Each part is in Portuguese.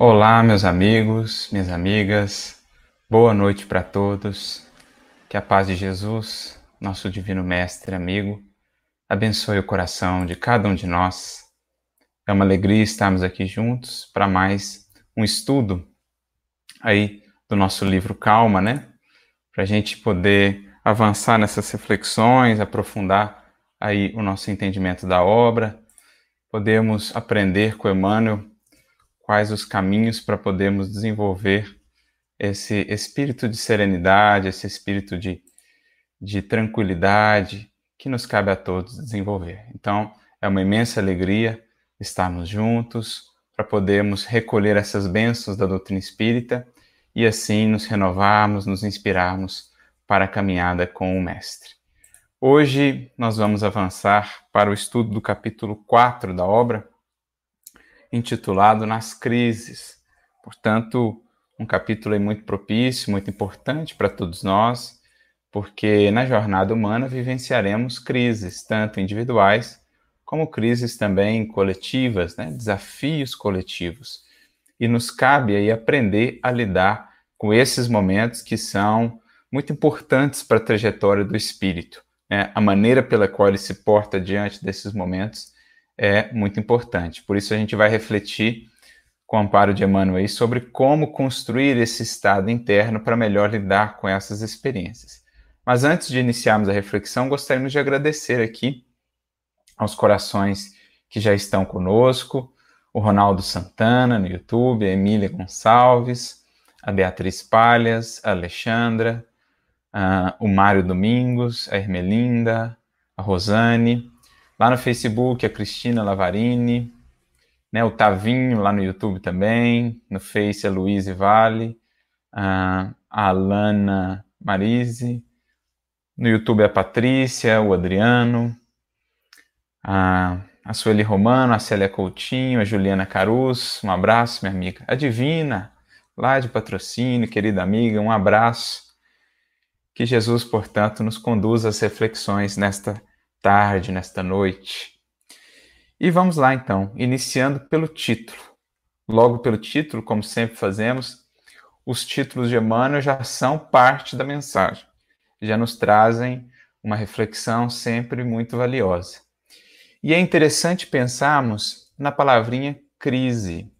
Olá, meus amigos, minhas amigas, boa noite para todos. Que a paz de Jesus, nosso Divino Mestre amigo, abençoe o coração de cada um de nós. É uma alegria estarmos aqui juntos para mais um estudo aí do nosso livro Calma, né? Para a gente poder avançar nessas reflexões, aprofundar aí o nosso entendimento da obra, podemos aprender com Emmanuel quais os caminhos para podermos desenvolver esse espírito de serenidade, esse espírito de, de tranquilidade que nos cabe a todos desenvolver. Então, é uma imensa alegria estarmos juntos para podermos recolher essas bênçãos da doutrina espírita e assim nos renovarmos, nos inspirarmos para a caminhada com o Mestre. Hoje nós vamos avançar para o estudo do capítulo 4 da obra, intitulado Nas Crises. Portanto, um capítulo muito propício, muito importante para todos nós, porque na jornada humana vivenciaremos crises, tanto individuais como crises também coletivas, né? desafios coletivos. E nos cabe aí aprender a lidar com esses momentos que são muito importantes para a trajetória do espírito. Né? A maneira pela qual ele se porta diante desses momentos é muito importante. Por isso a gente vai refletir com o amparo de Emmanuel sobre como construir esse estado interno para melhor lidar com essas experiências. Mas antes de iniciarmos a reflexão, gostaríamos de agradecer aqui aos corações que já estão conosco, o Ronaldo Santana no YouTube, a Emília Gonçalves, a Beatriz Palhas, a Alexandra, o Mário Domingos, a Ermelinda, a Rosane, Lá no Facebook, a Cristina Lavarini, né, o Tavinho lá no YouTube também, no Face a Luiz Vale, a Alana Marise, no YouTube a Patrícia, o Adriano, a, a Sueli Romano, a Célia Coutinho, a Juliana Carus, um abraço, minha amiga. A Divina, lá de patrocínio, querida amiga, um abraço. Que Jesus, portanto, nos conduza às reflexões nesta tarde, nesta noite. E vamos lá então, iniciando pelo título. Logo pelo título, como sempre fazemos, os títulos de Emmanuel já são parte da mensagem, já nos trazem uma reflexão sempre muito valiosa. E é interessante pensarmos na palavrinha crise,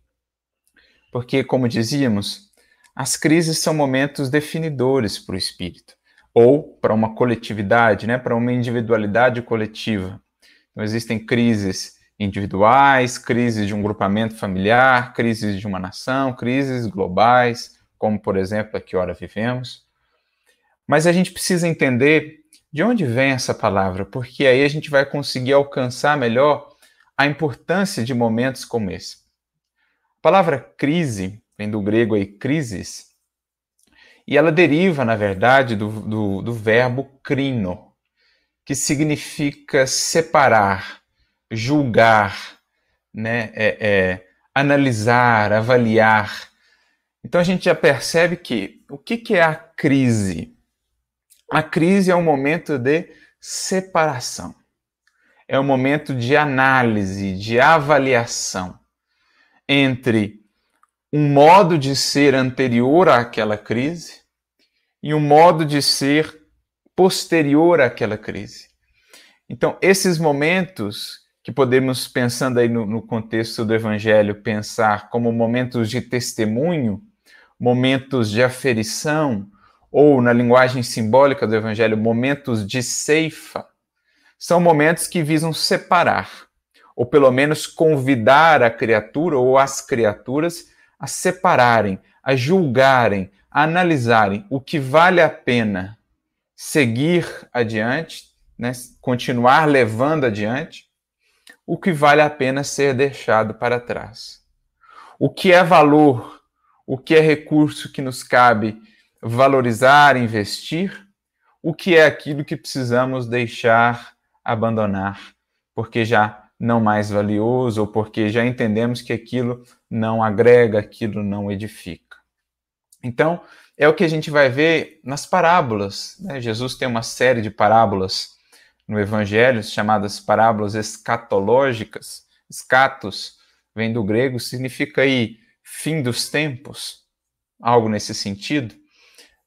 porque, como dizíamos, as crises são momentos definidores para o espírito ou para uma coletividade, né, para uma individualidade coletiva. Então, existem crises individuais, crises de um grupamento familiar, crises de uma nação, crises globais, como, por exemplo, a que ora vivemos. Mas a gente precisa entender de onde vem essa palavra, porque aí a gente vai conseguir alcançar melhor a importância de momentos como esse. A palavra crise vem do grego aí, crisis, e ela deriva, na verdade, do, do, do verbo crino, que significa separar, julgar, né? É, é, analisar, avaliar. Então a gente já percebe que o que, que é a crise? A crise é um momento de separação, é um momento de análise, de avaliação entre um modo de ser anterior àquela crise e um modo de ser posterior àquela crise. Então, esses momentos que podemos, pensando aí no, no contexto do Evangelho, pensar como momentos de testemunho, momentos de aferição, ou na linguagem simbólica do Evangelho, momentos de ceifa, são momentos que visam separar, ou pelo menos convidar a criatura ou as criaturas a separarem, a julgarem, a analisarem o que vale a pena seguir adiante, né, continuar levando adiante, o que vale a pena ser deixado para trás. O que é valor, o que é recurso que nos cabe valorizar, investir, o que é aquilo que precisamos deixar abandonar, porque já não mais valioso ou porque já entendemos que aquilo não agrega, aquilo não edifica. Então, é o que a gente vai ver nas parábolas. Né? Jesus tem uma série de parábolas no Evangelho chamadas parábolas escatológicas. Escatos vem do grego, significa aí fim dos tempos, algo nesse sentido.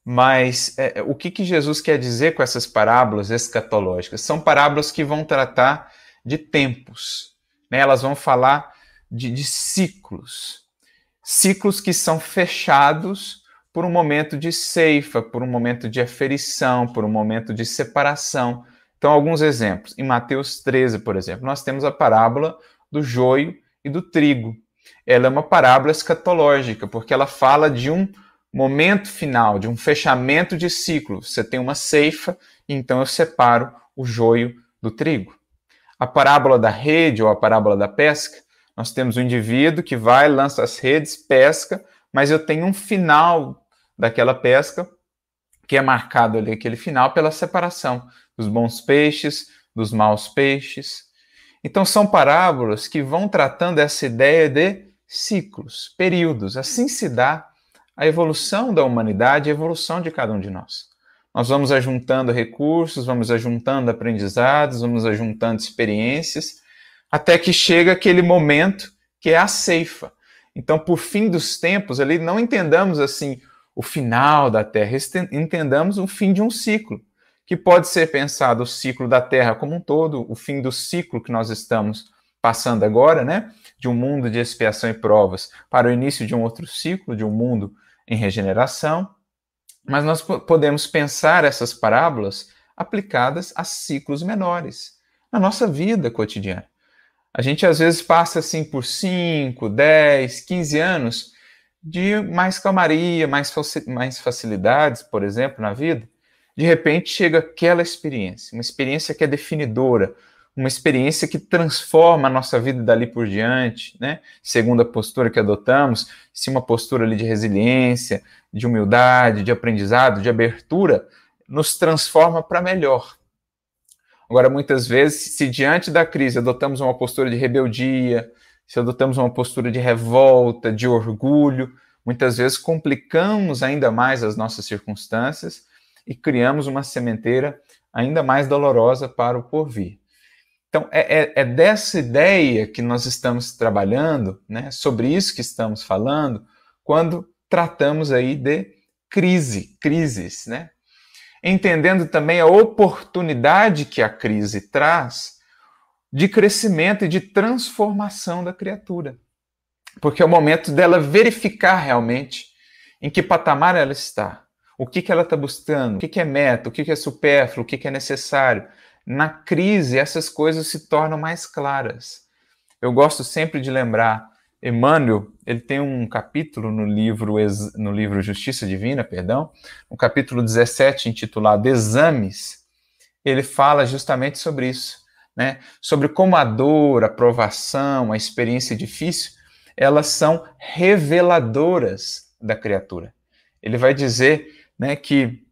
Mas é, o que, que Jesus quer dizer com essas parábolas escatológicas? São parábolas que vão tratar de tempos, né? elas vão falar de, de ciclos, ciclos que são fechados por um momento de ceifa, por um momento de aferição, por um momento de separação. Então, alguns exemplos. Em Mateus 13, por exemplo, nós temos a parábola do joio e do trigo. Ela é uma parábola escatológica, porque ela fala de um momento final, de um fechamento de ciclo. Você tem uma ceifa, então eu separo o joio do trigo. A parábola da rede ou a parábola da pesca, nós temos um indivíduo que vai, lança as redes, pesca, mas eu tenho um final daquela pesca que é marcado ali, aquele final, pela separação dos bons peixes, dos maus peixes. Então, são parábolas que vão tratando essa ideia de ciclos, períodos. Assim se dá a evolução da humanidade, a evolução de cada um de nós. Nós vamos ajuntando recursos, vamos ajuntando aprendizados, vamos ajuntando experiências, até que chega aquele momento que é a ceifa. Então, por fim dos tempos, ali não entendamos assim o final da Terra, entendamos o fim de um ciclo, que pode ser pensado o ciclo da Terra como um todo, o fim do ciclo que nós estamos passando agora, né? De um mundo de expiação e provas para o início de um outro ciclo, de um mundo em regeneração, mas nós podemos pensar essas parábolas aplicadas a ciclos menores, na nossa vida cotidiana. A gente às vezes passa assim por 5, 10, 15 anos de mais calmaria, mais, mais facilidades, por exemplo, na vida. De repente chega aquela experiência, uma experiência que é definidora, uma experiência que transforma a nossa vida dali por diante, né? Segundo a postura que adotamos, se uma postura ali de resiliência, de humildade, de aprendizado, de abertura, nos transforma para melhor. Agora, muitas vezes, se diante da crise adotamos uma postura de rebeldia, se adotamos uma postura de revolta, de orgulho, muitas vezes complicamos ainda mais as nossas circunstâncias e criamos uma sementeira ainda mais dolorosa para o porvir. Então, é, é, é, dessa ideia que nós estamos trabalhando, né, sobre isso que estamos falando, quando tratamos aí de crise, crises, né? Entendendo também a oportunidade que a crise traz de crescimento e de transformação da criatura. Porque é o momento dela verificar realmente em que patamar ela está, o que, que ela está buscando, o que, que é meta, o que, que é supérfluo, o que, que é necessário na crise essas coisas se tornam mais claras. Eu gosto sempre de lembrar, Emmanuel, ele tem um capítulo no livro, no livro Justiça Divina, perdão, um capítulo 17 intitulado Exames, ele fala justamente sobre isso, né? Sobre como a dor, a provação, a experiência difícil, elas são reveladoras da criatura. Ele vai dizer, né, que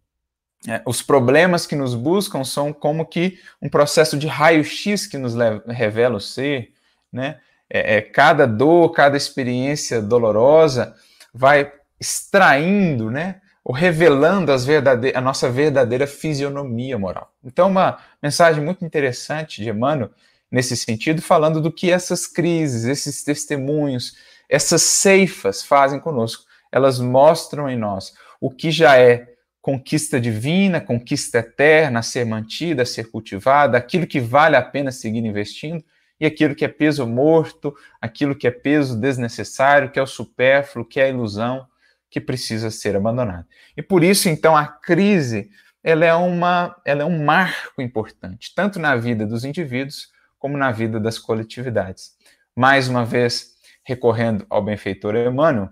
é, os problemas que nos buscam são como que um processo de raio-x que nos revela o ser, né? É, é, cada dor, cada experiência dolorosa vai extraindo, né? Ou revelando a nossa verdadeira fisionomia moral. Então, uma mensagem muito interessante de Emmanuel nesse sentido, falando do que essas crises, esses testemunhos, essas ceifas fazem conosco. Elas mostram em nós o que já é conquista divina, conquista eterna, a ser mantida, a ser cultivada, aquilo que vale a pena seguir investindo, e aquilo que é peso morto, aquilo que é peso desnecessário, que é o supérfluo, que é a ilusão, que precisa ser abandonado. E por isso, então, a crise ela é, uma, ela é um marco importante, tanto na vida dos indivíduos como na vida das coletividades. Mais uma vez, recorrendo ao benfeitor Emmanuel,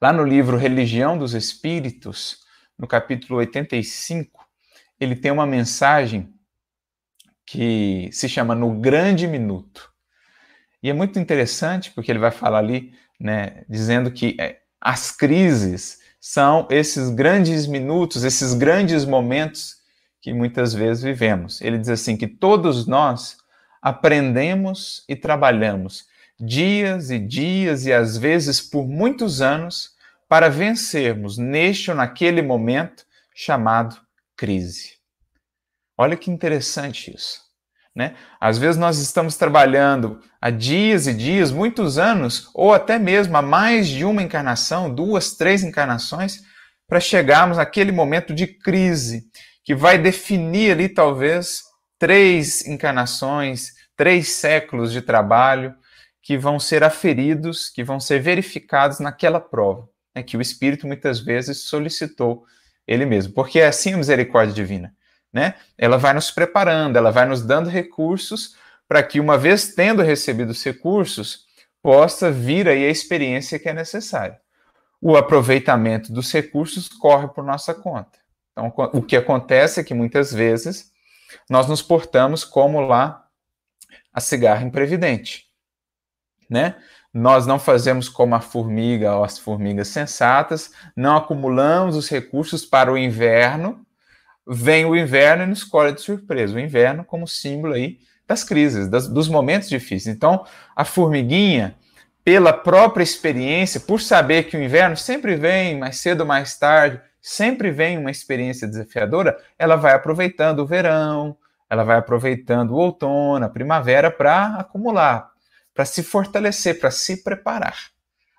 lá no livro Religião dos Espíritos, no capítulo 85, ele tem uma mensagem que se chama No Grande Minuto. E é muito interessante porque ele vai falar ali, né, dizendo que é, as crises são esses grandes minutos, esses grandes momentos que muitas vezes vivemos. Ele diz assim que todos nós aprendemos e trabalhamos dias e dias e às vezes por muitos anos para vencermos neste ou naquele momento chamado crise. Olha que interessante isso. Né? Às vezes nós estamos trabalhando há dias e dias, muitos anos, ou até mesmo há mais de uma encarnação, duas, três encarnações, para chegarmos naquele momento de crise, que vai definir ali talvez três encarnações, três séculos de trabalho que vão ser aferidos, que vão ser verificados naquela prova, né, que o Espírito muitas vezes solicitou ele mesmo, porque é assim a misericórdia divina né? Ela vai nos preparando, ela vai nos dando recursos para que, uma vez tendo recebido os recursos, possa vir aí a experiência que é necessária. O aproveitamento dos recursos corre por nossa conta. Então, o que acontece é que muitas vezes nós nos portamos como lá a cigarra imprevidente, né? Nós não fazemos como a formiga ou as formigas sensatas, não acumulamos os recursos para o inverno, vem o inverno e nos colhe de surpresa. O inverno como símbolo aí das crises, das, dos momentos difíceis. Então, a formiguinha, pela própria experiência, por saber que o inverno sempre vem, mais cedo ou mais tarde, sempre vem uma experiência desafiadora, ela vai aproveitando o verão, ela vai aproveitando o outono, a primavera para acumular, para se fortalecer, para se preparar.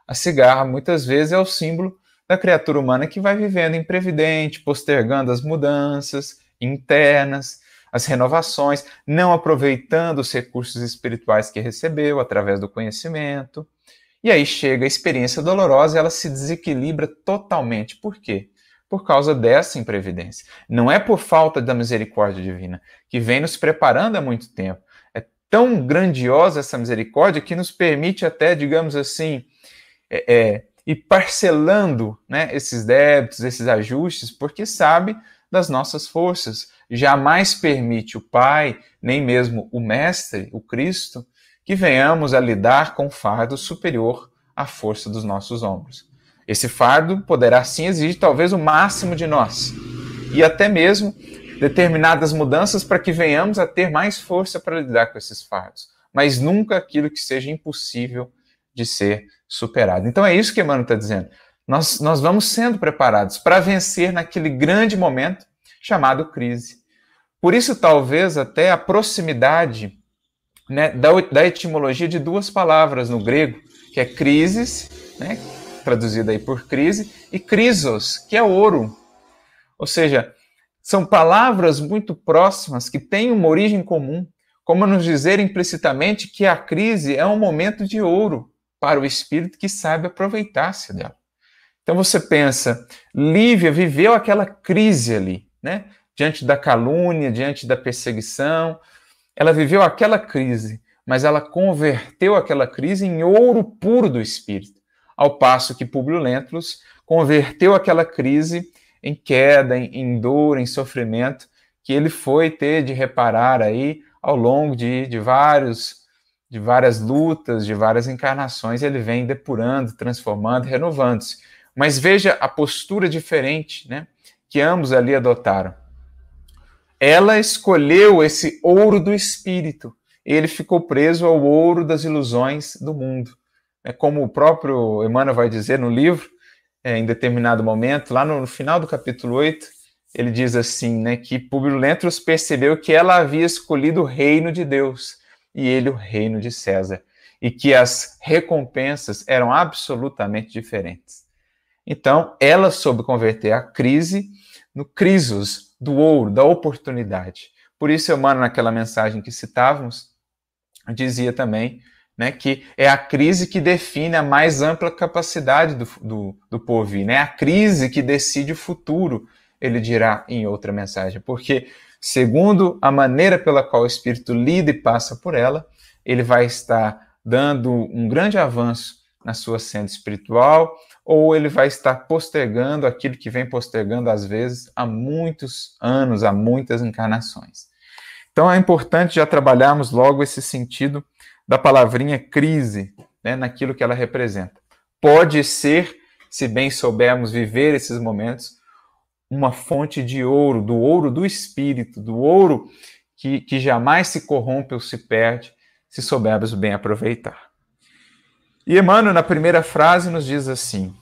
A cigarra muitas vezes é o símbolo da criatura humana que vai vivendo imprevidente, postergando as mudanças internas, as renovações, não aproveitando os recursos espirituais que recebeu através do conhecimento. E aí chega a experiência dolorosa ela se desequilibra totalmente. Por quê? Por causa dessa imprevidência. Não é por falta da misericórdia divina, que vem nos preparando há muito tempo. É tão grandiosa essa misericórdia que nos permite até, digamos assim, é, é, e parcelando né, esses débitos, esses ajustes, porque sabe das nossas forças. Jamais permite o Pai, nem mesmo o Mestre, o Cristo, que venhamos a lidar com fardo superior à força dos nossos ombros. Esse fardo poderá sim exigir talvez o máximo de nós e até mesmo determinadas mudanças para que venhamos a ter mais força para lidar com esses fardos, mas nunca aquilo que seja impossível de ser superado. Então é isso que Emmanuel está dizendo. Nós, nós vamos sendo preparados para vencer naquele grande momento chamado crise. Por isso, talvez até a proximidade né, da, da etimologia de duas palavras no grego, que é crises, né, traduzida aí por crise, e crisos, que é ouro. Ou seja, são palavras muito próximas que têm uma origem comum, como nos dizer implicitamente que a crise é um momento de ouro para o espírito que sabe aproveitar-se dela. Então você pensa, Lívia viveu aquela crise ali, né? Diante da calúnia, diante da perseguição, ela viveu aquela crise, mas ela converteu aquela crise em ouro puro do espírito, ao passo que Publio Lentulus converteu aquela crise em queda, em, em dor, em sofrimento, que ele foi ter de reparar aí ao longo de, de vários de várias lutas, de várias encarnações, ele vem depurando, transformando, renovando-se. Mas veja a postura diferente né, que ambos ali adotaram. Ela escolheu esse ouro do espírito, ele ficou preso ao ouro das ilusões do mundo. É como o próprio Emmanuel vai dizer no livro, é, em determinado momento, lá no, no, final do capítulo 8, ele diz assim, né, que Publio percebeu que ela havia escolhido o reino de Deus e ele o reino de César, e que as recompensas eram absolutamente diferentes. Então, ela soube converter a crise no crisos do ouro, da oportunidade. Por isso, Emmanuel, naquela mensagem que citávamos, dizia também né, que é a crise que define a mais ampla capacidade do, do, do porvir, né? a crise que decide o futuro, ele dirá em outra mensagem, porque segundo a maneira pela qual o espírito lida e passa por ela, ele vai estar dando um grande avanço na sua senda espiritual, ou ele vai estar postergando aquilo que vem postergando, às vezes, há muitos anos, há muitas encarnações. Então é importante já trabalharmos logo esse sentido da palavrinha crise, né, naquilo que ela representa. Pode ser, se bem soubermos viver esses momentos, uma fonte de ouro, do ouro do espírito, do ouro que, que jamais se corrompe ou se perde, se soubermos bem aproveitar. E Emmanuel, na primeira frase, nos diz assim: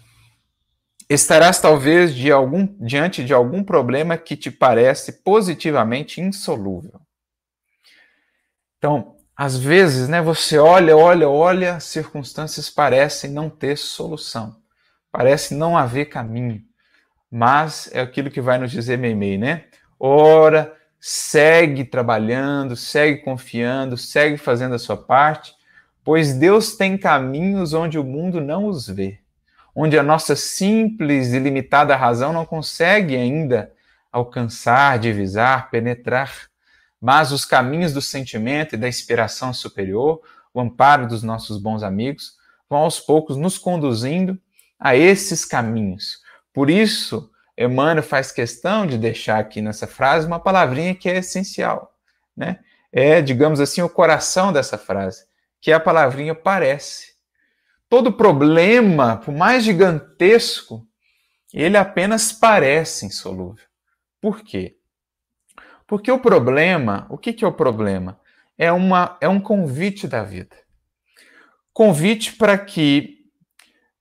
Estarás talvez de algum, diante de algum problema que te parece positivamente insolúvel. Então, às vezes, né, você olha, olha, olha, as circunstâncias parecem não ter solução, parece não haver caminho, mas é aquilo que vai nos dizer Meimei, né? Ora, segue trabalhando, segue confiando, segue fazendo a sua parte, pois Deus tem caminhos onde o mundo não os vê, onde a nossa simples e limitada razão não consegue ainda alcançar, divisar, penetrar mas os caminhos do sentimento e da inspiração superior, o amparo dos nossos bons amigos, vão aos poucos nos conduzindo a esses caminhos. Por isso, Emmanuel faz questão de deixar aqui nessa frase uma palavrinha que é essencial, né? É, digamos assim, o coração dessa frase, que é a palavrinha parece. Todo problema, por mais gigantesco, ele apenas parece insolúvel. Por quê? Porque o problema, o que, que é o problema? É, uma, é um convite da vida. Convite para que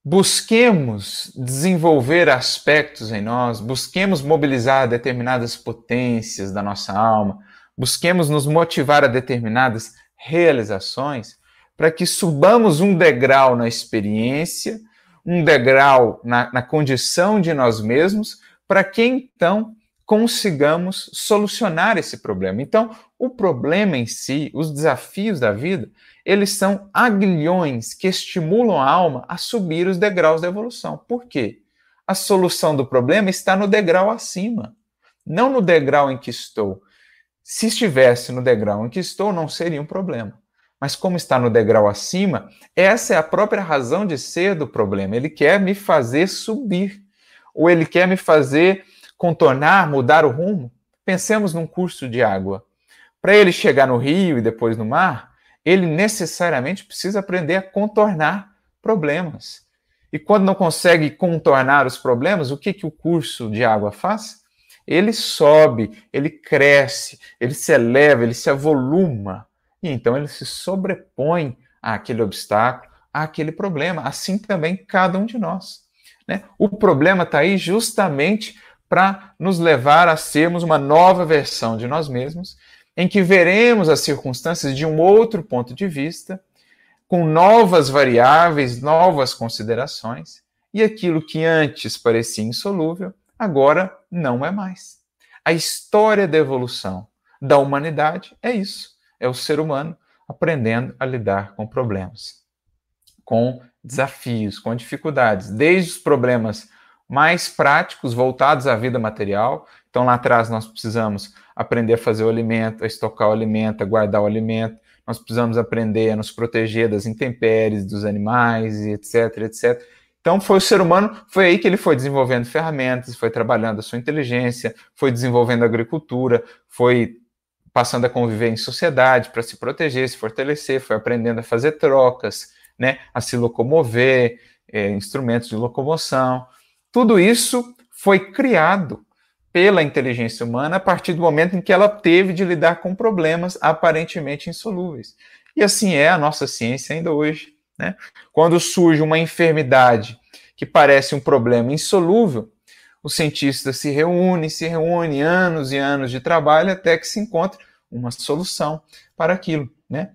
busquemos desenvolver aspectos em nós, busquemos mobilizar determinadas potências da nossa alma, busquemos nos motivar a determinadas realizações, para que subamos um degrau na experiência, um degrau na, na condição de nós mesmos, para que então consigamos solucionar esse problema. Então, o problema em si, os desafios da vida, eles são aguilhões que estimulam a alma a subir os degraus da evolução. Por quê? A solução do problema está no degrau acima, não no degrau em que estou. Se estivesse no degrau em que estou, não seria um problema. Mas como está no degrau acima, essa é a própria razão de ser do problema. Ele quer me fazer subir, ou ele quer me fazer contornar, mudar o rumo, pensemos num curso de água. Para ele chegar no rio e depois no mar, ele necessariamente precisa aprender a contornar problemas. E quando não consegue contornar os problemas, o que, que o curso de água faz? Ele sobe, ele cresce, ele se eleva, ele se avoluma. E então ele se sobrepõe àquele obstáculo, àquele problema. Assim também cada um de nós. Né? O problema está aí justamente para nos levar a sermos uma nova versão de nós mesmos, em que veremos as circunstâncias de um outro ponto de vista, com novas variáveis, novas considerações, e aquilo que antes parecia insolúvel, agora não é mais. A história da evolução da humanidade é isso: é o ser humano aprendendo a lidar com problemas, com desafios, com dificuldades, desde os problemas mais práticos voltados à vida material. Então, lá atrás, nós precisamos aprender a fazer o alimento, a estocar o alimento, a guardar o alimento. Nós precisamos aprender a nos proteger das intempéries, dos animais, etc, etc. Então, foi o ser humano, foi aí que ele foi desenvolvendo ferramentas, foi trabalhando a sua inteligência, foi desenvolvendo a agricultura, foi passando a conviver em sociedade para se proteger, se fortalecer, foi aprendendo a fazer trocas, né, a se locomover, é, instrumentos de locomoção. Tudo isso foi criado pela inteligência humana a partir do momento em que ela teve de lidar com problemas aparentemente insolúveis. E assim é a nossa ciência ainda hoje. Né? Quando surge uma enfermidade que parece um problema insolúvel, os cientistas se reúnem, se reúnem anos e anos de trabalho até que se encontre uma solução para aquilo. Né?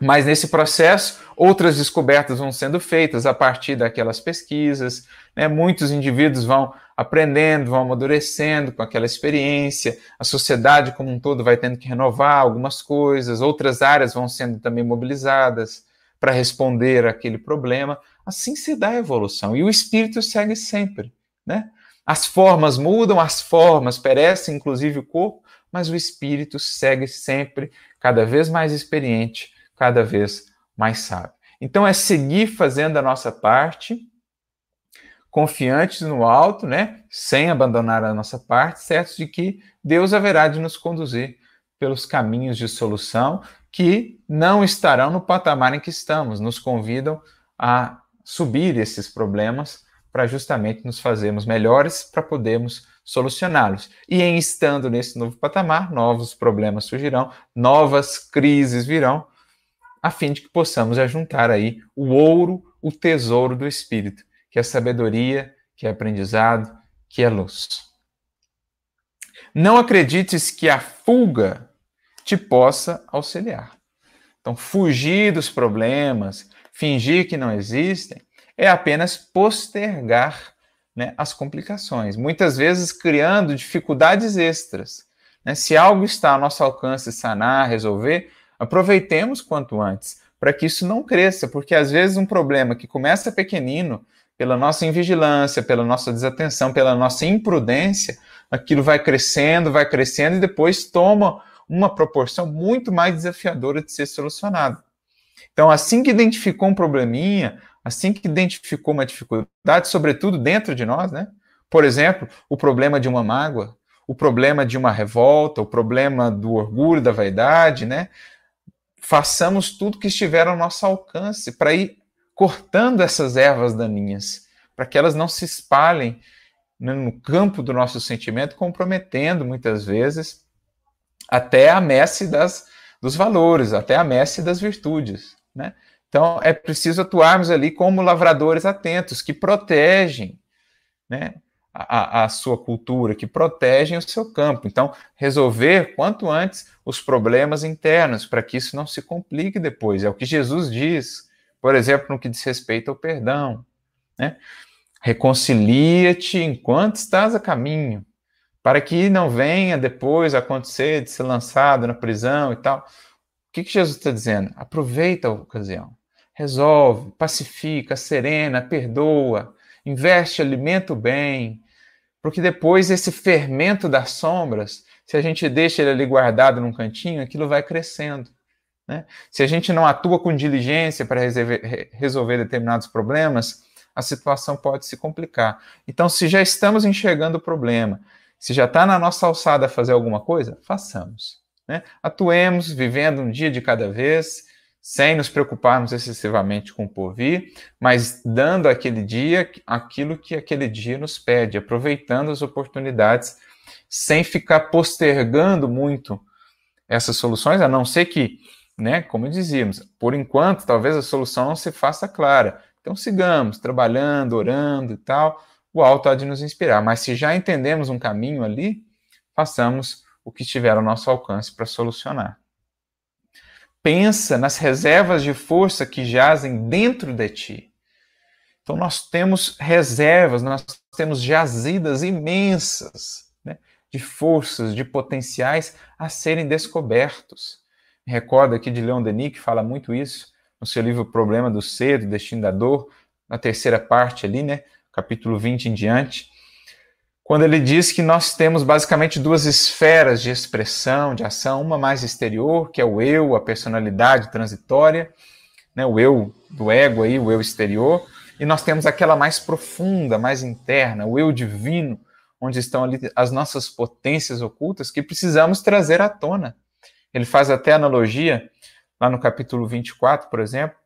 Mas nesse processo, outras descobertas vão sendo feitas a partir daquelas pesquisas, né? muitos indivíduos vão aprendendo, vão amadurecendo com aquela experiência, a sociedade como um todo vai tendo que renovar algumas coisas, outras áreas vão sendo também mobilizadas para responder àquele problema. Assim se dá a evolução e o espírito segue sempre. Né? As formas mudam, as formas perecem, inclusive o corpo, mas o espírito segue sempre cada vez mais experiente cada vez mais sábio. Então é seguir fazendo a nossa parte, confiantes no alto, né, sem abandonar a nossa parte, certos de que Deus haverá de nos conduzir pelos caminhos de solução que não estarão no patamar em que estamos, nos convidam a subir esses problemas para justamente nos fazermos melhores para podermos solucioná-los. E em estando nesse novo patamar, novos problemas surgirão, novas crises virão, a fim de que possamos ajuntar aí o ouro, o tesouro do Espírito, que é sabedoria, que é aprendizado, que é luz. Não acredites que a fuga te possa auxiliar. Então, fugir dos problemas, fingir que não existem, é apenas postergar né, as complicações, muitas vezes criando dificuldades extras. Né? Se algo está ao nosso alcance sanar, resolver, aproveitemos quanto antes, para que isso não cresça, porque às vezes um problema que começa pequenino, pela nossa invigilância, pela nossa desatenção, pela nossa imprudência, aquilo vai crescendo, vai crescendo e depois toma uma proporção muito mais desafiadora de ser solucionado. Então, assim que identificou um probleminha, assim que identificou uma dificuldade, sobretudo dentro de nós, né? Por exemplo, o problema de uma mágoa, o problema de uma revolta, o problema do orgulho, da vaidade, né? Façamos tudo que estiver ao nosso alcance para ir cortando essas ervas daninhas, para que elas não se espalhem né, no campo do nosso sentimento, comprometendo muitas vezes até a messe das, dos valores, até a messe das virtudes. Né? Então, é preciso atuarmos ali como lavradores atentos, que protegem né, a, a, sua cultura, que protegem o seu campo. Então, resolver quanto antes os problemas internos, para que isso não se complique depois. É o que Jesus diz, por exemplo, no que diz respeito ao perdão. Né? Reconcilia-te enquanto estás a caminho, para que não venha depois acontecer de ser lançado na prisão e tal. O que, que Jesus está dizendo? Aproveita a ocasião resolve, pacifica, serena, perdoa, investe, alimenta o bem, porque depois esse fermento das sombras, se a gente deixa ele ali guardado num cantinho, aquilo vai crescendo. Né? Se a gente não atua com diligência para resolver, determinados problemas, a situação pode se complicar. Então, se já estamos enxergando o problema, se já está na nossa alçada fazer alguma coisa, façamos. Né? Atuemos vivendo um dia de cada vez, sem nos preocuparmos excessivamente com o porvir, mas dando aquele dia aquilo que aquele dia nos pede, aproveitando as oportunidades, sem ficar postergando muito essas soluções, a não ser que, né, como dizíamos, por enquanto talvez a solução não se faça clara. Então sigamos trabalhando, orando e tal, o alto há de nos inspirar, mas se já entendemos um caminho ali, façamos o que estiver ao nosso alcance para solucionar pensa nas reservas de força que jazem dentro de ti. Então, nós temos reservas, nós temos jazidas imensas né, de forças, de potenciais a serem descobertos. Recordo aqui de Leon Denis, que fala muito isso no seu livro Problema do Ser, do Destino da Dor, na terceira parte ali, né, capítulo 20 em diante quando ele diz que nós temos basicamente duas esferas de expressão, de ação, uma mais exterior, que é o eu, a personalidade transitória, né, o eu do ego aí, o eu exterior, e nós temos aquela mais profunda, mais interna, o eu divino, onde estão ali as nossas potências ocultas que precisamos trazer à tona. Ele faz até analogia, lá no capítulo 24, por exemplo,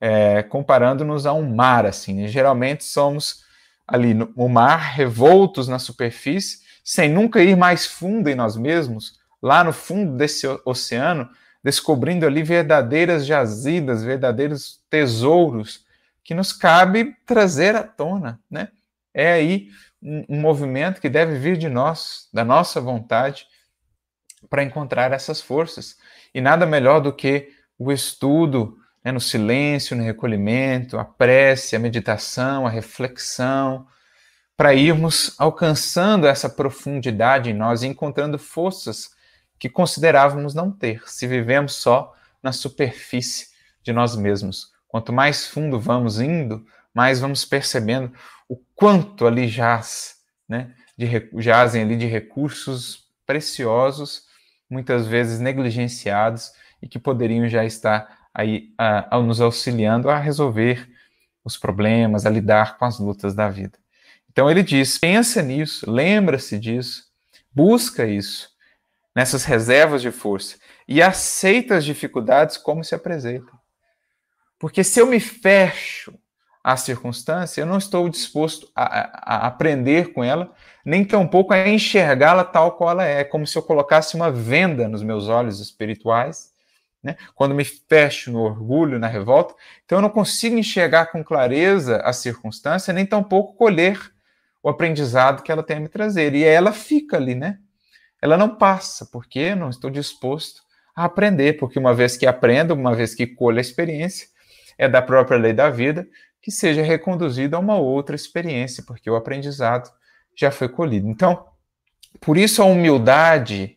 é, comparando-nos a um mar, assim. E geralmente somos ali no, no mar, revoltos na superfície, sem nunca ir mais fundo em nós mesmos, lá no fundo desse oceano, descobrindo ali verdadeiras jazidas, verdadeiros tesouros que nos cabe trazer à tona, né? É aí um, um movimento que deve vir de nós, da nossa vontade, para encontrar essas forças. E nada melhor do que o estudo né, no silêncio, no recolhimento, a prece, a meditação, a reflexão, para irmos alcançando essa profundidade em nós e encontrando forças que considerávamos não ter, se vivemos só na superfície de nós mesmos. Quanto mais fundo vamos indo, mais vamos percebendo o quanto ali jaz, né? De, jazem ali de recursos preciosos, muitas vezes negligenciados e que poderiam já estar aí, a, a nos auxiliando a resolver os problemas, a lidar com as lutas da vida. Então ele diz: pensa nisso, lembra-se disso, busca isso, nessas reservas de força, e aceita as dificuldades como se apresentam. Porque se eu me fecho à circunstância, eu não estou disposto a, a, aprender com ela, nem tampouco a enxergá-la tal qual ela é, como se eu colocasse uma venda nos meus olhos espirituais né? Quando me fecho no orgulho, na revolta, então eu não consigo enxergar com clareza a circunstância, nem tampouco colher o aprendizado que ela tem a me trazer. E ela fica ali, né? Ela não passa, porque eu não estou disposto a aprender, porque uma vez que aprenda, uma vez que colha a experiência, é da própria lei da vida que seja reconduzido a uma outra experiência, porque o aprendizado já foi colhido. Então, por isso a humildade,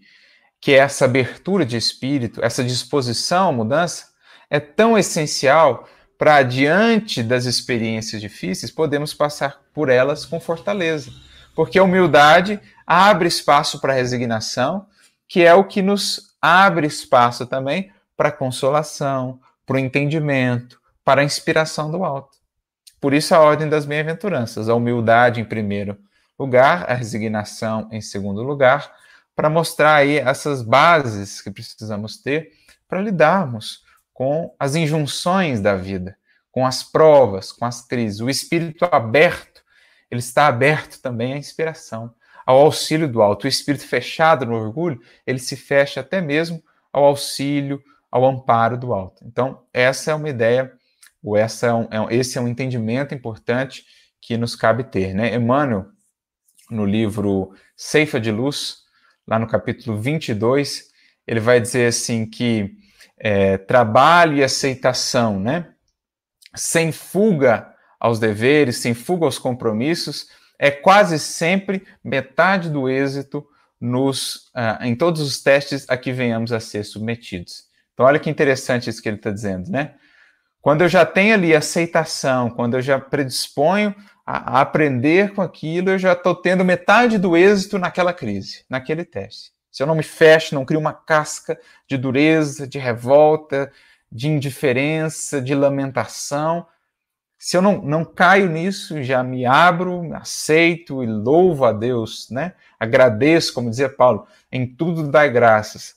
que é essa abertura de espírito, essa disposição à mudança, é tão essencial para diante das experiências difíceis, podemos passar por elas com fortaleza. Porque a humildade abre espaço para a resignação, que é o que nos abre espaço também para a consolação, para o entendimento, para a inspiração do alto. Por isso a ordem das bem-aventuranças, a humildade em primeiro lugar, a resignação em segundo lugar, para mostrar aí essas bases que precisamos ter para lidarmos com as injunções da vida, com as provas, com as crises. O espírito aberto, ele está aberto também à inspiração, ao auxílio do alto. O espírito fechado no orgulho, ele se fecha até mesmo ao auxílio, ao amparo do alto. Então, essa é uma ideia, ou essa é um, é, esse é um entendimento importante que nos cabe ter. Né? Emmanuel, no livro Ceifa de Luz, lá no capítulo 22, ele vai dizer assim que é, trabalho e aceitação, né? Sem fuga aos deveres, sem fuga aos compromissos, é quase sempre metade do êxito nos, uh, em todos os testes a que venhamos a ser submetidos. Então, olha que interessante isso que ele está dizendo, né? Quando eu já tenho ali aceitação, quando eu já predisponho a, a aprender com aquilo, eu já estou tendo metade do êxito naquela crise, naquele teste. Se eu não me fecho, não crio uma casca de dureza, de revolta, de indiferença, de lamentação, se eu não, não caio nisso, já me abro, aceito e louvo a Deus, né? Agradeço, como dizia Paulo, em tudo dai graças.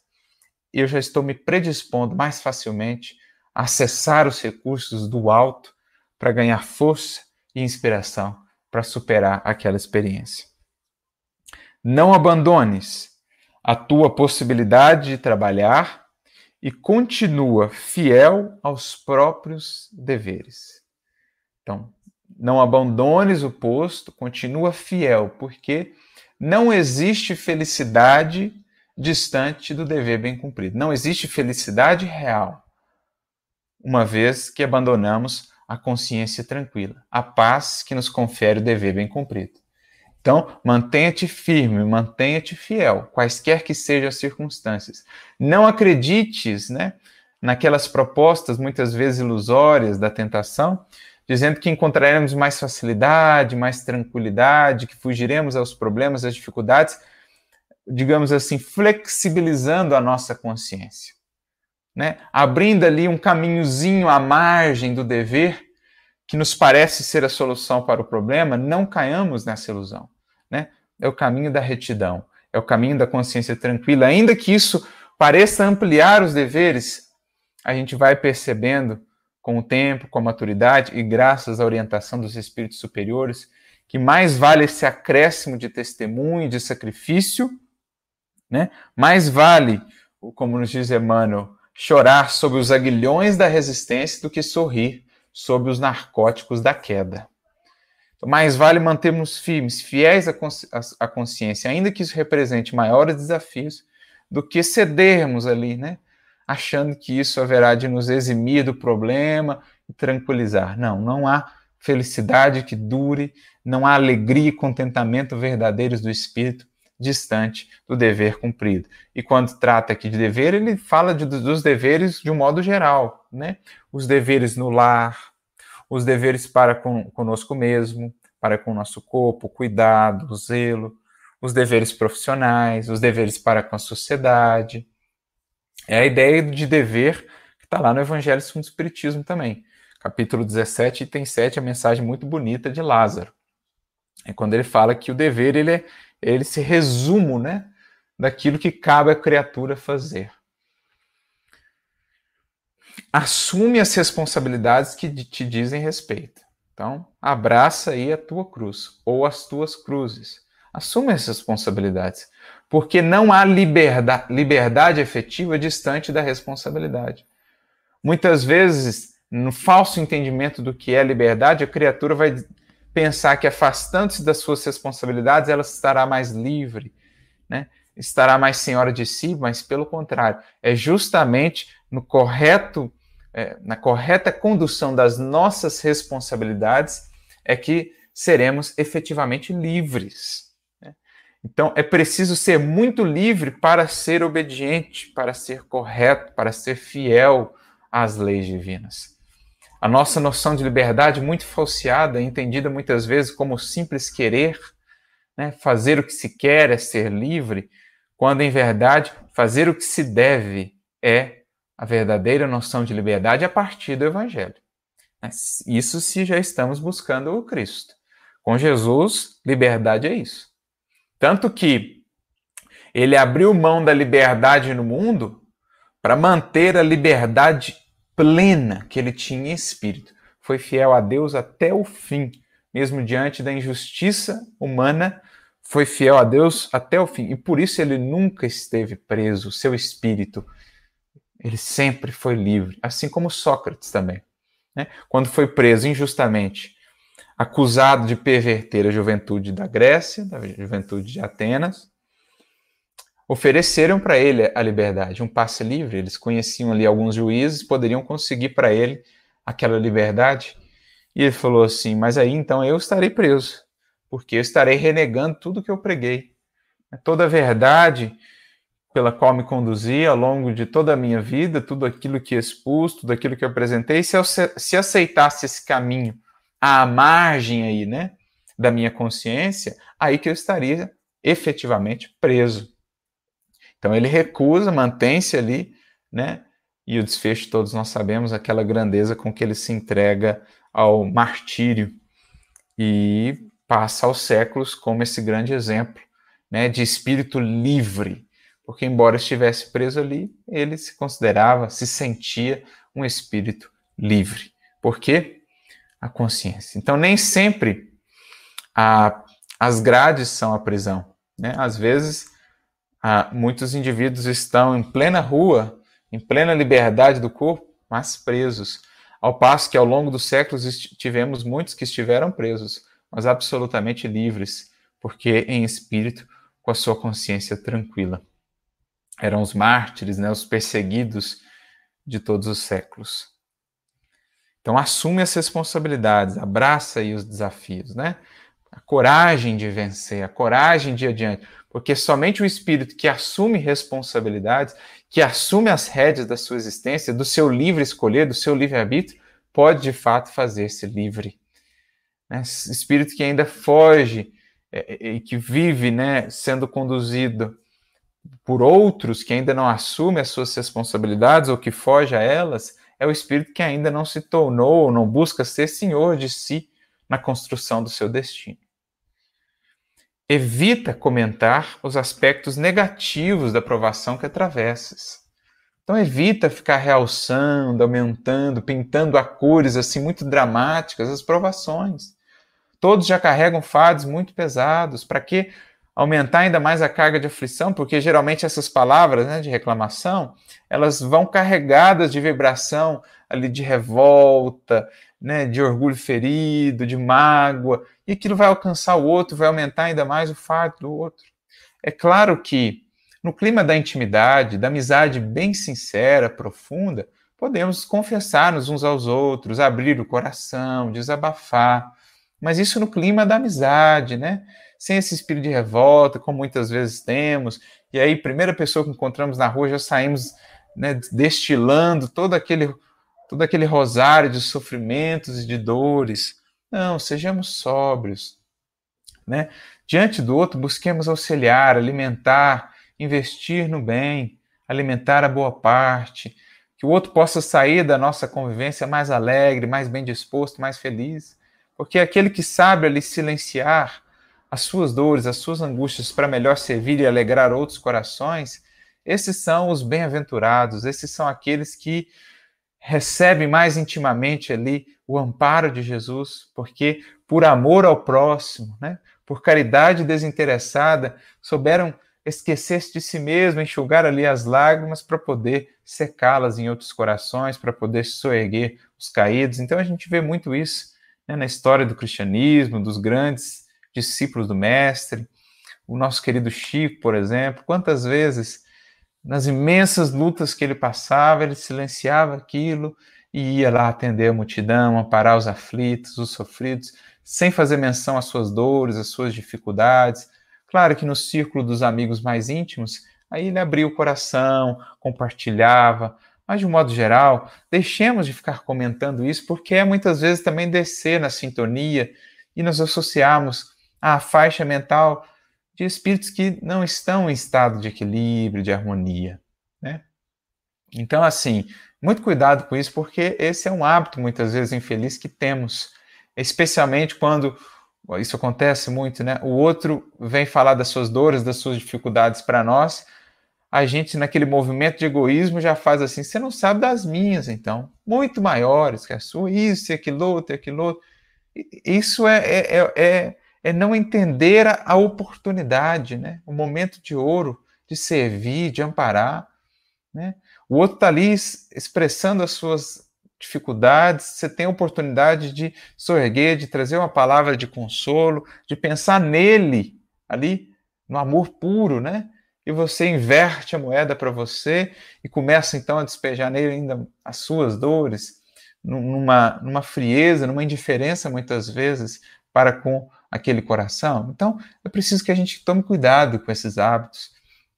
Eu já estou me predispondo mais facilmente acessar os recursos do alto para ganhar força e inspiração para superar aquela experiência. Não abandones a tua possibilidade de trabalhar e continua fiel aos próprios deveres. Então, não abandones o posto, continua fiel, porque não existe felicidade distante do dever bem cumprido. Não existe felicidade real, uma vez que abandonamos a consciência tranquila, a paz que nos confere o dever bem cumprido. Então, mantenha-te firme, mantenha-te fiel, quaisquer que sejam as circunstâncias. Não acredites né, naquelas propostas, muitas vezes ilusórias, da tentação, dizendo que encontraremos mais facilidade, mais tranquilidade, que fugiremos aos problemas, às dificuldades, digamos assim, flexibilizando a nossa consciência. Né? Abrindo ali um caminhozinho à margem do dever, que nos parece ser a solução para o problema, não caiamos nessa ilusão né? É o caminho da retidão, é o caminho da consciência tranquila. Ainda que isso pareça ampliar os deveres, a gente vai percebendo com o tempo, com a maturidade e graças à orientação dos espíritos superiores, que mais vale esse acréscimo de testemunho, de sacrifício, né? Mais vale, como nos diz Emmanuel, chorar sob os aguilhões da resistência do que sorrir sob os narcóticos da queda. Mais vale mantermos firmes, fiéis à consciência, ainda que isso represente maiores desafios, do que cedermos ali, né? Achando que isso haverá de nos eximir do problema e tranquilizar. Não, não há felicidade que dure, não há alegria e contentamento verdadeiros do espírito distante do dever cumprido. E quando trata aqui de dever, ele fala de, dos deveres de um modo geral, né? Os deveres no lar, os deveres para com, conosco mesmo, para com o nosso corpo, cuidado, zelo, os deveres profissionais, os deveres para com a sociedade. É a ideia de dever que está lá no Evangelho segundo o Espiritismo também. Capítulo 17, item 7, a mensagem muito bonita de Lázaro. É quando ele fala que o dever ele, é, ele se resumo né, daquilo que cabe à criatura fazer assume as responsabilidades que te dizem respeito. Então, abraça aí a tua cruz ou as tuas cruzes. Assume as responsabilidades, porque não há liberdade, liberdade efetiva distante da responsabilidade. Muitas vezes, no falso entendimento do que é liberdade, a criatura vai pensar que afastando-se das suas responsabilidades, ela estará mais livre, né? estará mais senhora de si, mas pelo contrário, é justamente no correto, é, na correta condução das nossas responsabilidades é que seremos efetivamente livres. Né? Então, é preciso ser muito livre para ser obediente, para ser correto, para ser fiel às leis divinas. A nossa noção de liberdade, muito falseada, entendida muitas vezes como simples querer, né? fazer o que se quer é ser livre, quando em verdade fazer o que se deve é a verdadeira noção de liberdade a partir do Evangelho. Isso se já estamos buscando o Cristo. Com Jesus, liberdade é isso. Tanto que ele abriu mão da liberdade no mundo para manter a liberdade plena que ele tinha em espírito. Foi fiel a Deus até o fim, mesmo diante da injustiça humana, foi fiel a Deus até o fim. E por isso ele nunca esteve preso, seu espírito. Ele sempre foi livre, assim como Sócrates também. Né? Quando foi preso injustamente acusado de perverter a juventude da Grécia, da juventude de Atenas, ofereceram para ele a liberdade, um passe livre. Eles conheciam ali alguns juízes, poderiam conseguir para ele aquela liberdade. E ele falou assim: Mas aí então eu estarei preso, porque eu estarei renegando tudo que eu preguei. Toda a verdade pela qual me conduzi ao longo de toda a minha vida, tudo aquilo que expus, tudo aquilo que apresentei, se eu se aceitasse esse caminho à margem aí, né, da minha consciência, aí que eu estaria efetivamente preso. Então ele recusa, mantém-se ali, né? E o desfecho todos nós sabemos aquela grandeza com que ele se entrega ao martírio e passa aos séculos como esse grande exemplo, né, de espírito livre, porque embora estivesse preso ali, ele se considerava, se sentia um espírito livre. Por quê? a consciência. Então, nem sempre a, as grades são a prisão. Né? Às vezes, a, muitos indivíduos estão em plena rua, em plena liberdade do corpo, mas presos. Ao passo que, ao longo dos séculos, tivemos muitos que estiveram presos, mas absolutamente livres, porque em espírito, com a sua consciência tranquila. Eram os mártires, né, os perseguidos de todos os séculos. Então assume as responsabilidades, abraça aí os desafios, né? A coragem de vencer, a coragem de ir adiante, porque somente o espírito que assume responsabilidades, que assume as rédeas da sua existência, do seu livre escolher, do seu livre arbítrio, pode de fato fazer-se livre. Né? Espírito que ainda foge é, é, e que vive, né, sendo conduzido por outros que ainda não assume as suas responsabilidades ou que foge a elas, é o espírito que ainda não se tornou, não busca ser senhor de si na construção do seu destino. Evita comentar os aspectos negativos da provação que atravessas. Então evita ficar realçando, aumentando, pintando a cores assim muito dramáticas as provações. Todos já carregam fardos muito pesados. Para que aumentar ainda mais a carga de aflição, porque geralmente essas palavras né, de reclamação, elas vão carregadas de vibração ali de revolta, né, de orgulho ferido, de mágoa, e aquilo vai alcançar o outro, vai aumentar ainda mais o fato do outro. É claro que no clima da intimidade, da amizade bem sincera, profunda, podemos confessar-nos uns aos outros, abrir o coração, desabafar, mas isso no clima da amizade, né? sem esse espírito de revolta, como muitas vezes temos, e aí, primeira pessoa que encontramos na rua, já saímos né, destilando todo aquele, todo aquele rosário de sofrimentos e de dores. Não, sejamos sóbrios. Né? Diante do outro, busquemos auxiliar, alimentar, investir no bem, alimentar a boa parte, que o outro possa sair da nossa convivência mais alegre, mais bem disposto, mais feliz. Porque aquele que sabe ali silenciar as suas dores, as suas angústias para melhor servir e alegrar outros corações, esses são os bem-aventurados, esses são aqueles que recebem mais intimamente ali o amparo de Jesus, porque por amor ao próximo, né, por caridade desinteressada, souberam esquecer-se de si mesmo, enxugar ali as lágrimas para poder secá-las em outros corações, para poder soerguer os caídos. Então a gente vê muito isso né, na história do cristianismo, dos grandes discípulos do Mestre, o nosso querido Chico, por exemplo, quantas vezes, nas imensas lutas que ele passava, ele silenciava aquilo e ia lá atender a multidão, amparar os aflitos, os sofridos, sem fazer menção às suas dores, às suas dificuldades. Claro que no círculo dos amigos mais íntimos, aí ele abria o coração, compartilhava, mas de um modo geral, deixemos de ficar comentando isso, porque é muitas vezes também descer na sintonia e nos associarmos à faixa mental de espíritos que não estão em estado de equilíbrio, de harmonia, né? Então, assim, muito cuidado com isso, porque esse é um hábito muitas vezes infeliz que temos, especialmente quando isso acontece muito, né? O outro vem falar das suas dores, das suas dificuldades para nós, a gente naquele movimento de egoísmo já faz assim, você não sabe das minhas, então, muito maiores que a sua, isso e aquilo outro e aquilo outro. Isso é, é, é, é é não entender a, oportunidade, né? o momento de ouro de servir, de amparar. Né? O outro está ali expressando as suas dificuldades, você tem a oportunidade de sorguer, de trazer uma palavra de consolo, de pensar nele, ali, no amor puro, né? E você inverte a moeda para você e começa então a despejar nele ainda as suas dores, numa, numa frieza, numa indiferença muitas vezes para com aquele coração. Então, é preciso que a gente tome cuidado com esses hábitos,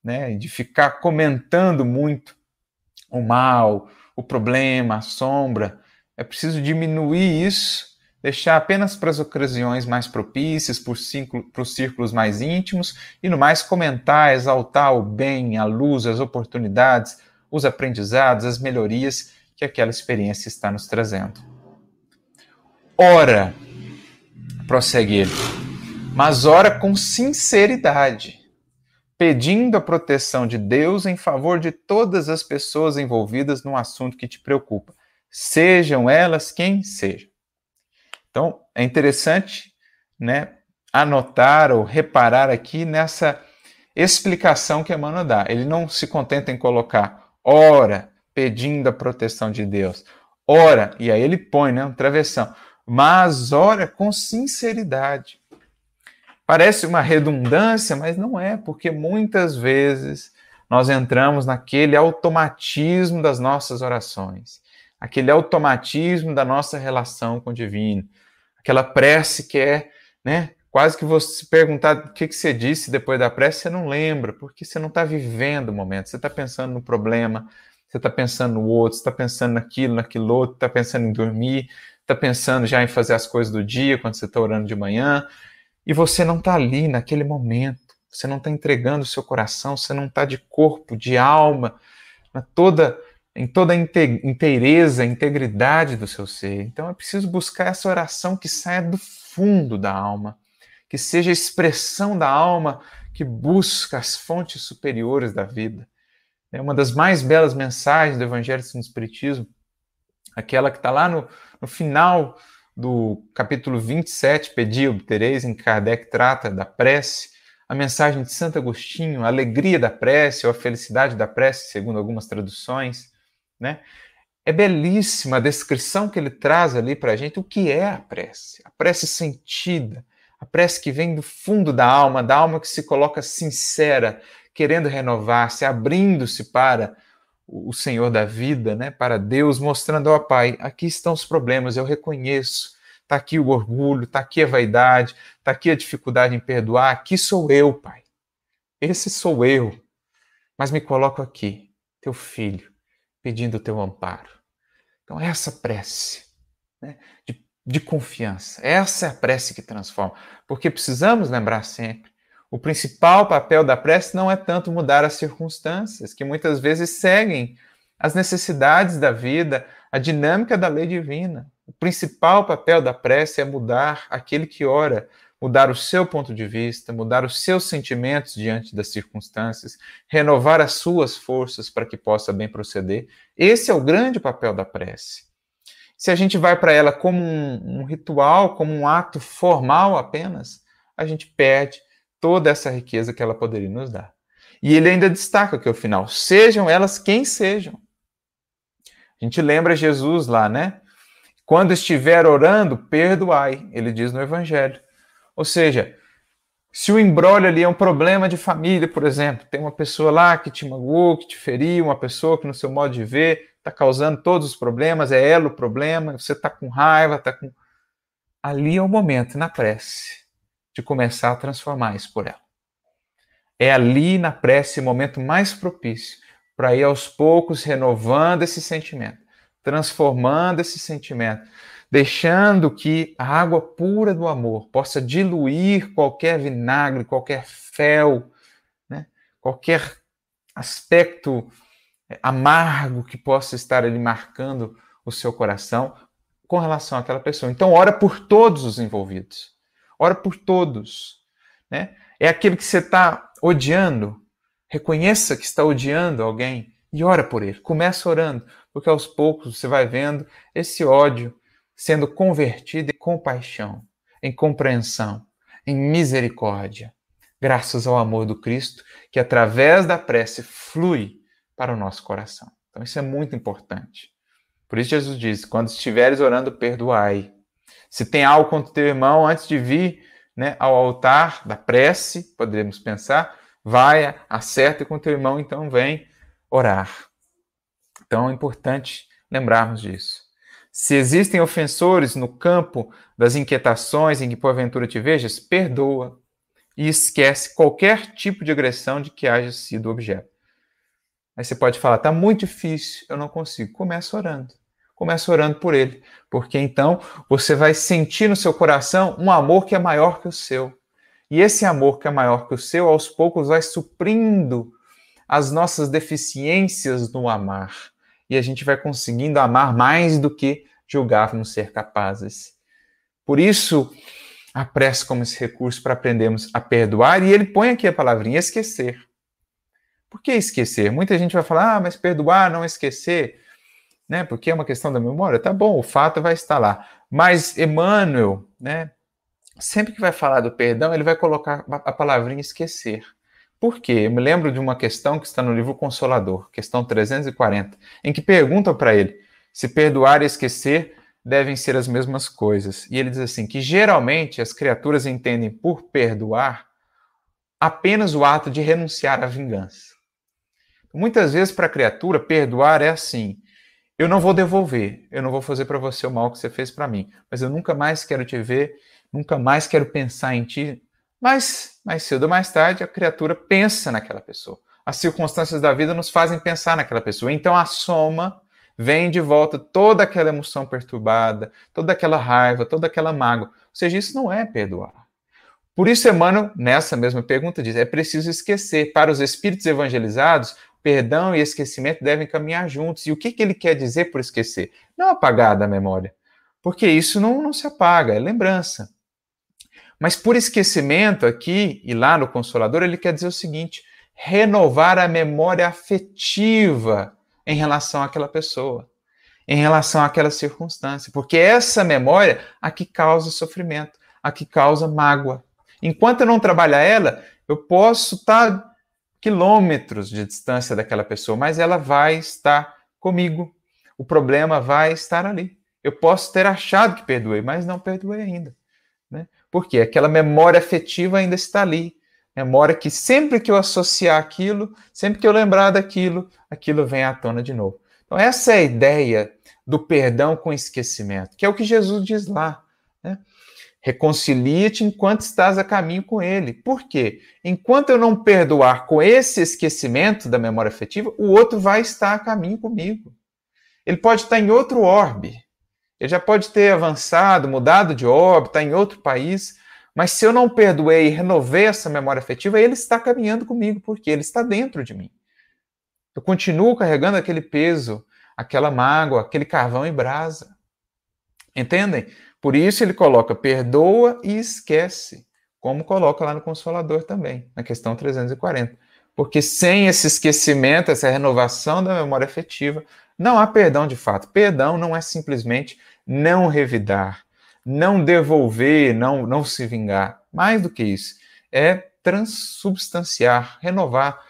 né, de ficar comentando muito o mal, o problema, a sombra. É preciso diminuir isso, deixar apenas para as ocasiões mais propícias, para os círculos mais íntimos, e no mais comentar, exaltar o bem, a luz, as oportunidades, os aprendizados, as melhorias que aquela experiência está nos trazendo. Ora, prossegue ele, mas ora com sinceridade, pedindo a proteção de Deus em favor de todas as pessoas envolvidas no assunto que te preocupa, sejam elas quem sejam. Então, é interessante, né, anotar ou reparar aqui nessa explicação que Emmanuel dá. Ele não se contenta em colocar ora pedindo a proteção de Deus. Ora, e aí ele põe, né, um travessão mas ora com sinceridade. Parece uma redundância, mas não é, porque muitas vezes nós entramos naquele automatismo das nossas orações, aquele automatismo da nossa relação com o divino, aquela prece que é, né, quase que você se perguntar o que, que você disse depois da prece, você não lembra, porque você não está vivendo o momento, você está pensando no problema, você está pensando no outro, você está pensando naquilo, naquilo outro, está pensando em dormir, está pensando já em fazer as coisas do dia, quando você está orando de manhã, e você não está ali naquele momento, você não está entregando o seu coração, você não está de corpo, de alma, toda, em toda a inteireza, integridade do seu ser. Então é preciso buscar essa oração que saia do fundo da alma, que seja a expressão da alma que busca as fontes superiores da vida. É uma das mais belas mensagens do Evangelho do Espiritismo aquela que está lá no, no final do capítulo 27, Pedi, obtereis, em Kardec trata da prece, a mensagem de Santo Agostinho, a alegria da prece ou a felicidade da prece, segundo algumas traduções, né? É belíssima a descrição que ele traz ali para a gente, o que é a prece. A prece sentida, a prece que vem do fundo da alma, da alma que se coloca sincera, querendo renovar-se, abrindo-se para o Senhor da vida, né, para Deus, mostrando, oh, Pai, aqui estão os problemas, eu reconheço. Está aqui o orgulho, está aqui a vaidade, está aqui a dificuldade em perdoar. Aqui sou eu, Pai. Esse sou eu. Mas me coloco aqui, teu filho, pedindo o teu amparo. Então, essa prece né, de, de confiança, essa é a prece que transforma. Porque precisamos lembrar sempre o principal papel da prece não é tanto mudar as circunstâncias, que muitas vezes seguem as necessidades da vida, a dinâmica da lei divina. O principal papel da prece é mudar aquele que ora, mudar o seu ponto de vista, mudar os seus sentimentos diante das circunstâncias, renovar as suas forças para que possa bem proceder. Esse é o grande papel da prece. Se a gente vai para ela como um, um, ritual, como um ato formal apenas, a gente perde toda essa riqueza que ela poderia nos dar. E ele ainda destaca que ao final, sejam elas quem sejam. A gente lembra Jesus lá, né? Quando estiver orando, perdoai, ele diz no Evangelho. Ou seja, Se o embrólio ali é um problema de família, por exemplo, tem uma pessoa lá que te magoou, que te feriu, uma pessoa que no seu modo de ver está causando todos os problemas, é ela o problema, você está com raiva, está com. Ali é o momento, na prece, de começar a transformar isso por ela. É ali na prece o momento mais propício para ir aos poucos renovando esse sentimento, transformando esse sentimento, deixando que a água pura do amor possa diluir qualquer vinagre, qualquer fel, né? qualquer aspecto é, amargo que possa estar ali marcando o seu coração com relação àquela pessoa. Então, ora por todos os envolvidos. Ora por todos. Né? É aquele que você está odiando. Reconheça que está odiando alguém e ora por ele. Começa orando, porque aos poucos você vai vendo esse ódio sendo convertido em compaixão, em compreensão, em misericórdia, graças ao amor do Cristo que através da prece flui para o nosso coração. Então isso é muito importante. Por isso Jesus diz: quando estiveres orando, perdoai. Se tem algo contra teu irmão, antes de vir né, ao altar da prece, poderíamos pensar, vai, acerta com teu irmão, então vem orar. Então é importante lembrarmos disso. Se existem ofensores no campo das inquietações em que porventura te vejas, perdoa e esquece qualquer tipo de agressão de que haja sido objeto. Aí você pode falar, tá muito difícil, eu não consigo. Começa orando. Começa orando por ele, porque então você vai sentir no seu coração um amor que é maior que o seu. E esse amor que é maior que o seu, aos poucos vai suprindo as nossas deficiências no amar e a gente vai conseguindo amar mais do que julgávamos ser capazes. Por isso, a prece como esse recurso para aprendermos a perdoar, e ele põe aqui a palavrinha esquecer. Por que esquecer? Muita gente vai falar, ah, mas perdoar, não esquecer, né? Porque é uma questão da memória. Tá bom, o fato vai estar lá. Mas Emmanuel, né? Sempre que vai falar do perdão, ele vai colocar a palavrinha esquecer. Por quê? Eu me lembro de uma questão que está no livro Consolador, questão 340, em que perguntam para ele se perdoar e esquecer devem ser as mesmas coisas. E ele diz assim: que geralmente as criaturas entendem por perdoar apenas o ato de renunciar à vingança. Muitas vezes, para a criatura, perdoar é assim: eu não vou devolver, eu não vou fazer para você o mal que você fez para mim, mas eu nunca mais quero te ver, nunca mais quero pensar em ti, mas, mais cedo ou mais tarde, a criatura pensa naquela pessoa. As circunstâncias da vida nos fazem pensar naquela pessoa. Então, a soma vem de volta toda aquela emoção perturbada, toda aquela raiva, toda aquela mágoa. Ou seja, isso não é perdoar. Por isso, Emmanuel, nessa mesma pergunta, diz: é preciso esquecer. Para os espíritos evangelizados, perdão e esquecimento devem caminhar juntos. E o que, que ele quer dizer por esquecer? Não apagar da memória, porque isso não, não se apaga, é lembrança. Mas por esquecimento aqui e lá no Consolador, ele quer dizer o seguinte: renovar a memória afetiva em relação àquela pessoa, em relação àquela circunstância, porque essa memória a que causa sofrimento, a que causa mágoa. Enquanto eu não trabalhar ela, eu posso estar quilômetros de distância daquela pessoa, mas ela vai estar comigo. O problema vai estar ali. Eu posso ter achado que perdoei, mas não perdoei ainda. Né? Porque aquela memória afetiva ainda está ali. Memória que sempre que eu associar aquilo, sempre que eu lembrar daquilo, aquilo vem à tona de novo. Então, essa é a ideia do perdão com esquecimento, que é o que Jesus diz lá. Né? Reconcilia-te enquanto estás a caminho com ele. Por quê? Enquanto eu não perdoar com esse esquecimento da memória afetiva, o outro vai estar a caminho comigo. Ele pode estar em outro orbe, ele já pode ter avançado, mudado de órbita, está em outro país, mas se eu não perdoei e renovei essa memória afetiva, ele está caminhando comigo, porque ele está dentro de mim. Eu continuo carregando aquele peso, aquela mágoa, aquele carvão e brasa. Entendem? Por isso ele coloca perdoa e esquece, como coloca lá no Consolador também, na questão 340. Porque sem esse esquecimento, essa renovação da memória afetiva, não há perdão de fato. Perdão não é simplesmente não revidar, não devolver, não, não se vingar. Mais do que isso, é transubstanciar, renovar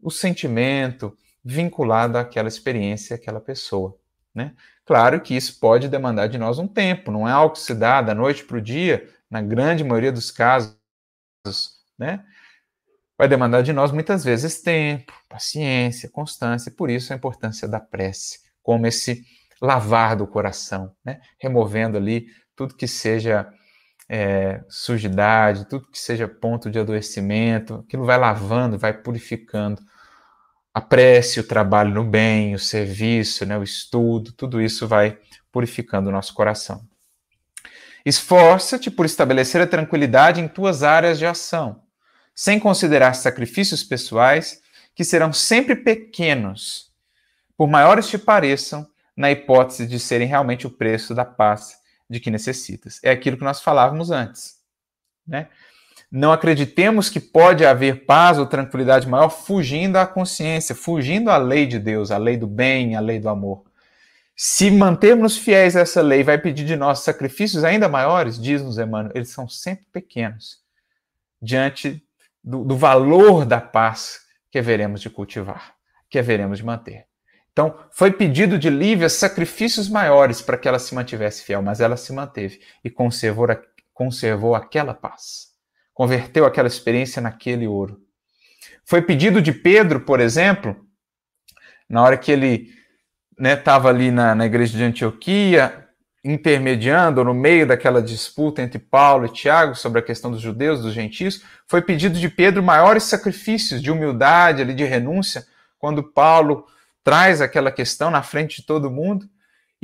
o sentimento vinculado àquela experiência, àquela pessoa. Né? Claro que isso pode demandar de nós um tempo, não é algo que se dá da noite para o dia, na grande maioria dos casos, né? Vai demandar de nós muitas vezes tempo, paciência, constância, por isso a importância da prece, como esse lavar do coração, né? Removendo ali tudo que seja é, sujidade, tudo que seja ponto de adoecimento, aquilo vai lavando, vai purificando. A prece, o trabalho no bem, o serviço, né, o estudo, tudo isso vai purificando o nosso coração. Esforça-te por estabelecer a tranquilidade em tuas áreas de ação, sem considerar sacrifícios pessoais que serão sempre pequenos, por maiores te pareçam, na hipótese de serem realmente o preço da paz de que necessitas. É aquilo que nós falávamos antes. Né? Não acreditemos que pode haver paz ou tranquilidade maior fugindo à consciência, fugindo à lei de Deus, à lei do bem, à lei do amor. Se mantermos fiéis a essa lei, vai pedir de nós sacrifícios ainda maiores, diz-nos Emmanuel, eles são sempre pequenos diante do, do valor da paz que haveremos de cultivar, que haveremos de manter. Então, foi pedido de Lívia sacrifícios maiores para que ela se mantivesse fiel, mas ela se manteve e conservou, conservou aquela paz. Converteu aquela experiência naquele ouro. Foi pedido de Pedro, por exemplo, na hora que ele estava né, ali na, na igreja de Antioquia, intermediando, no meio daquela disputa entre Paulo e Tiago sobre a questão dos judeus, dos gentios, foi pedido de Pedro maiores sacrifícios de humildade, ali, de renúncia, quando Paulo traz aquela questão na frente de todo mundo.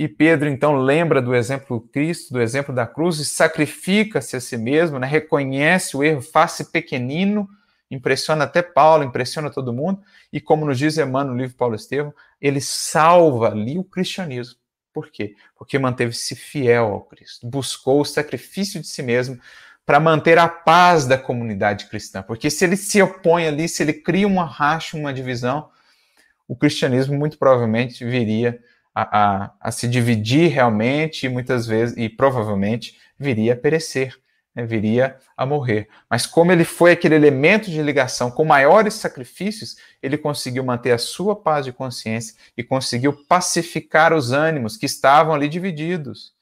E Pedro então lembra do exemplo do Cristo, do exemplo da cruz, e sacrifica-se a si mesmo, né? reconhece o erro, faz-se pequenino, impressiona até Paulo, impressiona todo mundo, e como nos diz Emmanuel no livro Paulo Estevam, ele salva ali o cristianismo. Por quê? Porque manteve-se fiel ao Cristo, buscou o sacrifício de si mesmo para manter a paz da comunidade cristã. Porque se ele se opõe ali, se ele cria uma racha, uma divisão, o cristianismo muito provavelmente viria a, a, a se dividir realmente e muitas vezes, e provavelmente, viria a perecer, né, viria a morrer. Mas como ele foi aquele elemento de ligação com maiores sacrifícios, ele conseguiu manter a sua paz de consciência e conseguiu pacificar os ânimos que estavam ali divididos.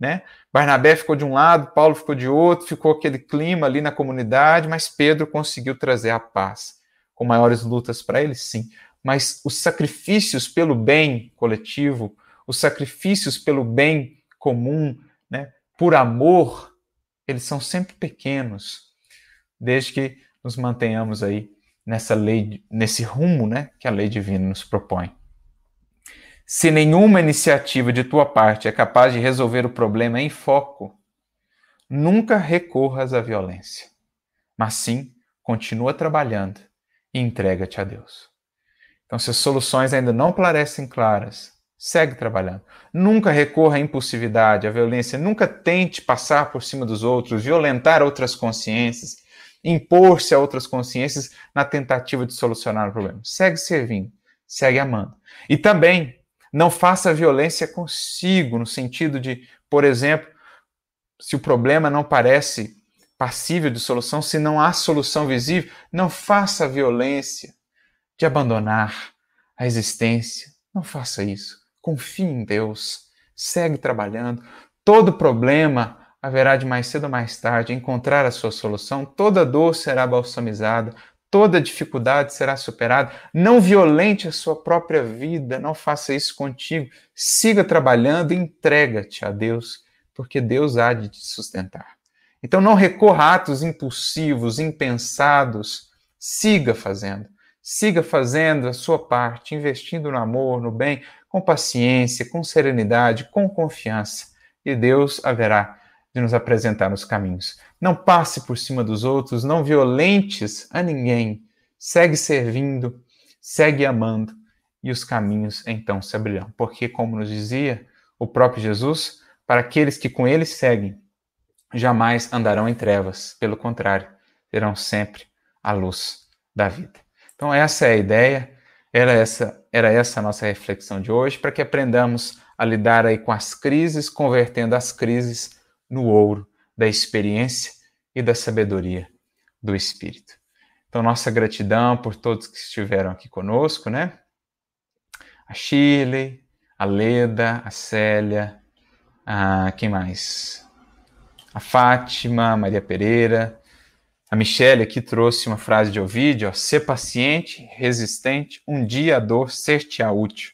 Né? Barnabé ficou de um lado, Paulo ficou de outro, ficou aquele clima ali na comunidade, mas Pedro conseguiu trazer a paz. Com maiores lutas para ele, sim, mas os sacrifícios pelo bem coletivo, os sacrifícios pelo bem comum, né, por amor, eles são sempre pequenos, desde que nos mantenhamos aí nessa lei, nesse rumo, né, que a lei divina nos propõe. Se nenhuma iniciativa de tua parte é capaz de resolver o problema em foco, nunca recorras à violência, mas sim continua trabalhando e entrega-te a Deus. Então, se as soluções ainda não parecem claras, segue trabalhando. Nunca recorra à impulsividade, à violência, nunca tente passar por cima dos outros, violentar outras consciências, impor-se a outras consciências na tentativa de solucionar o problema. Segue servindo, segue amando. E também não faça violência consigo, no sentido de, por exemplo, se o problema não parece passível de solução, se não há solução visível, não faça violência de abandonar a existência. Não faça isso. Confie em Deus. Segue trabalhando. Todo problema haverá de mais cedo ou mais tarde encontrar a sua solução. Toda dor será balsamizada. Toda dificuldade será superada. Não violente a sua própria vida. Não faça isso contigo. Siga trabalhando entrega-te a Deus, porque Deus há de te sustentar. Então não recorra a atos impulsivos, impensados. Siga fazendo. Siga fazendo a sua parte, investindo no amor, no bem, com paciência, com serenidade, com confiança, e Deus haverá de nos apresentar nos caminhos. Não passe por cima dos outros, não violentes a ninguém. Segue servindo, segue amando, e os caminhos então se abrirão. Porque, como nos dizia o próprio Jesus, para aqueles que com ele seguem, jamais andarão em trevas, pelo contrário, terão sempre a luz da vida. Então, essa é a ideia, era essa, era essa a nossa reflexão de hoje, para que aprendamos a lidar aí com as crises, convertendo as crises no ouro da experiência e da sabedoria do Espírito. Então, nossa gratidão por todos que estiveram aqui conosco, né? A Shirley, a Leda, a Célia, a quem mais? A Fátima, a Maria Pereira, A Michelle aqui trouxe uma frase de Ovidio, ser paciente, resistente, um dia a dor ser-te-á útil.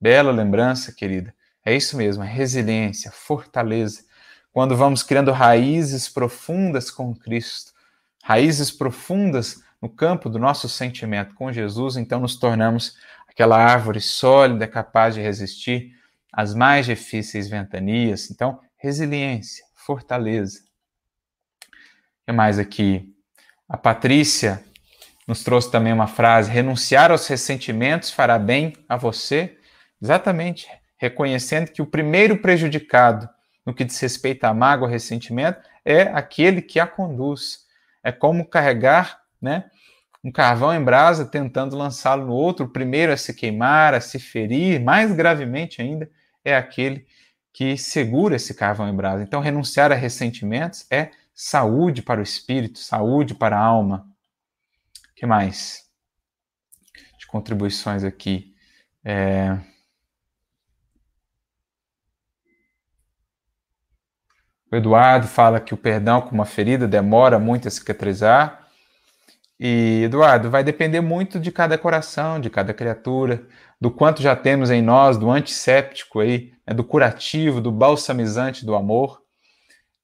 Bela lembrança, querida. É isso mesmo, a resiliência, fortaleza. Quando vamos criando raízes profundas com Cristo, raízes profundas no campo do nosso sentimento com Jesus, então nos tornamos aquela árvore sólida capaz de resistir às mais difíceis ventanias. Então, resiliência, fortaleza. Que mais aqui? A Patrícia nos trouxe também uma frase: renunciar aos ressentimentos fará bem a você. Exatamente, reconhecendo que o primeiro prejudicado no que diz respeito à mágoa, ressentimento, é aquele que a conduz. É como carregar né, um carvão em brasa tentando lançá-lo no outro, o primeiro a se queimar, a se ferir, mais gravemente ainda, é aquele que segura esse carvão em brasa. Então, renunciar a ressentimentos é saúde para o espírito, saúde para a alma. O que mais? De contribuições aqui. É... O Eduardo fala que o perdão com uma ferida demora muito a cicatrizar. E, Eduardo, vai depender muito de cada coração, de cada criatura, do quanto já temos em nós, do antisséptico aí, né, do curativo, do balsamizante do amor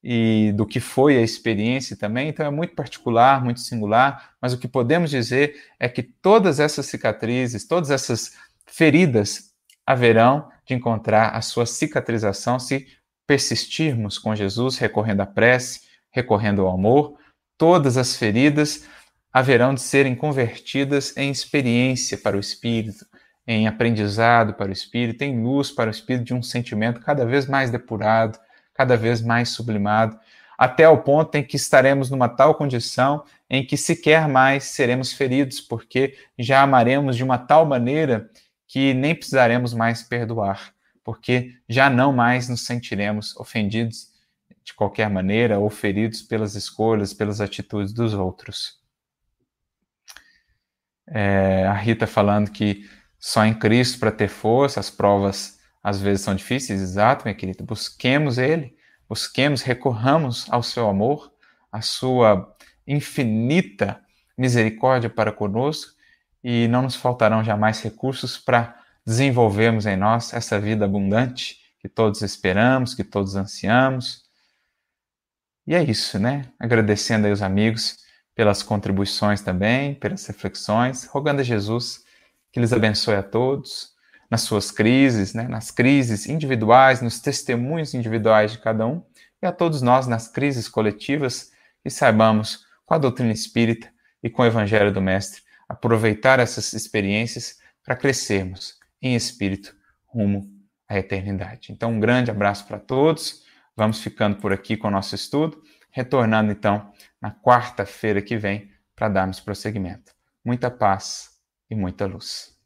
e do que foi a experiência também. Então é muito particular, muito singular, mas o que podemos dizer é que todas essas cicatrizes, todas essas feridas haverão de encontrar a sua cicatrização se persistirmos com Jesus, recorrendo à prece, recorrendo ao amor. Todas as feridas haverão de serem convertidas em experiência para o espírito, em aprendizado para o espírito, em luz para o espírito de um sentimento cada vez mais depurado, cada vez mais sublimado, até o ponto em que estaremos numa tal condição em que sequer mais seremos feridos, porque já amaremos de uma tal maneira que nem precisaremos mais perdoar, porque já não mais nos sentiremos ofendidos de qualquer maneira ou feridos pelas escolhas, pelas atitudes dos outros. É, a Rita falando que só em Cristo para ter força, as provas às vezes são difíceis, exato, minha querida. Busquemos Ele, busquemos, recorramos ao seu amor, à sua infinita misericórdia para conosco e não nos faltarão jamais recursos para desenvolvermos em nós essa vida abundante que todos esperamos, que todos ansiamos. E é isso, né? Agradecendo aí os amigos pelas contribuições também, pelas reflexões, rogando a Jesus que lhes abençoe a todos nas suas crises, né, nas crises individuais, nos testemunhos individuais de cada um, e a todos nós nas crises coletivas, que saibamos, com a doutrina espírita e com o Evangelho do Mestre, aproveitar essas experiências para crescermos em espírito rumo à eternidade. Então, um grande abraço para todos. Vamos ficando por aqui com o nosso estudo, retornando então na quarta-feira que vem para darmos prosseguimento. Muita paz e muita luz.